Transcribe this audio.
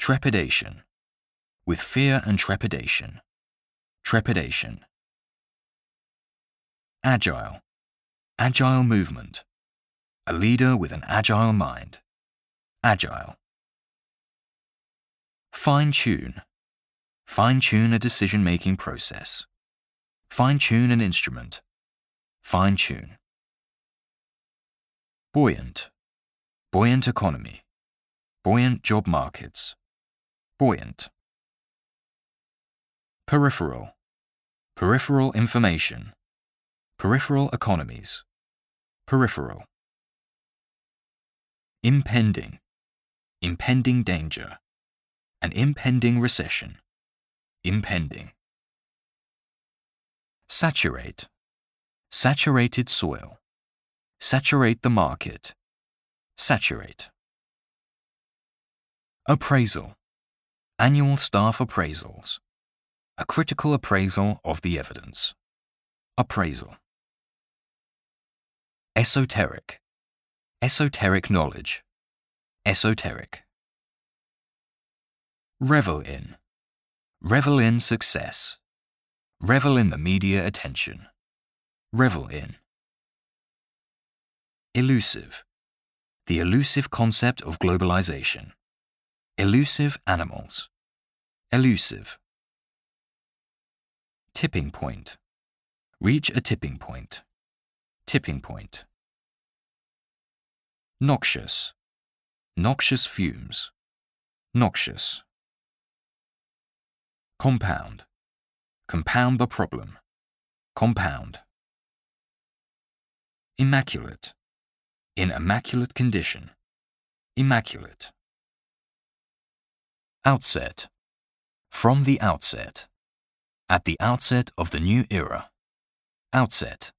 Trepidation. With fear and trepidation. Trepidation. Agile. Agile movement. A leader with an agile mind. Agile. Fine tune. Fine tune a decision making process. Fine tune an instrument. Fine tune. Buoyant. Buoyant economy. Buoyant job markets. Buoyant. Peripheral. Peripheral information. Peripheral economies. Peripheral. Impending. Impending danger. An impending recession. Impending. Saturate. Saturated soil. Saturate the market. Saturate. Appraisal. Annual staff appraisals. A critical appraisal of the evidence. Appraisal. Esoteric. Esoteric knowledge. Esoteric. Revel in. Revel in success. Revel in the media attention. Revel in. Elusive. The elusive concept of globalization. Elusive animals. Elusive. Tipping point. Reach a tipping point. Tipping point. Noxious. Noxious fumes. Noxious. Compound. Compound the problem. Compound. Immaculate. In immaculate condition. Immaculate. Outset. From the outset. At the outset of the new era. Outset.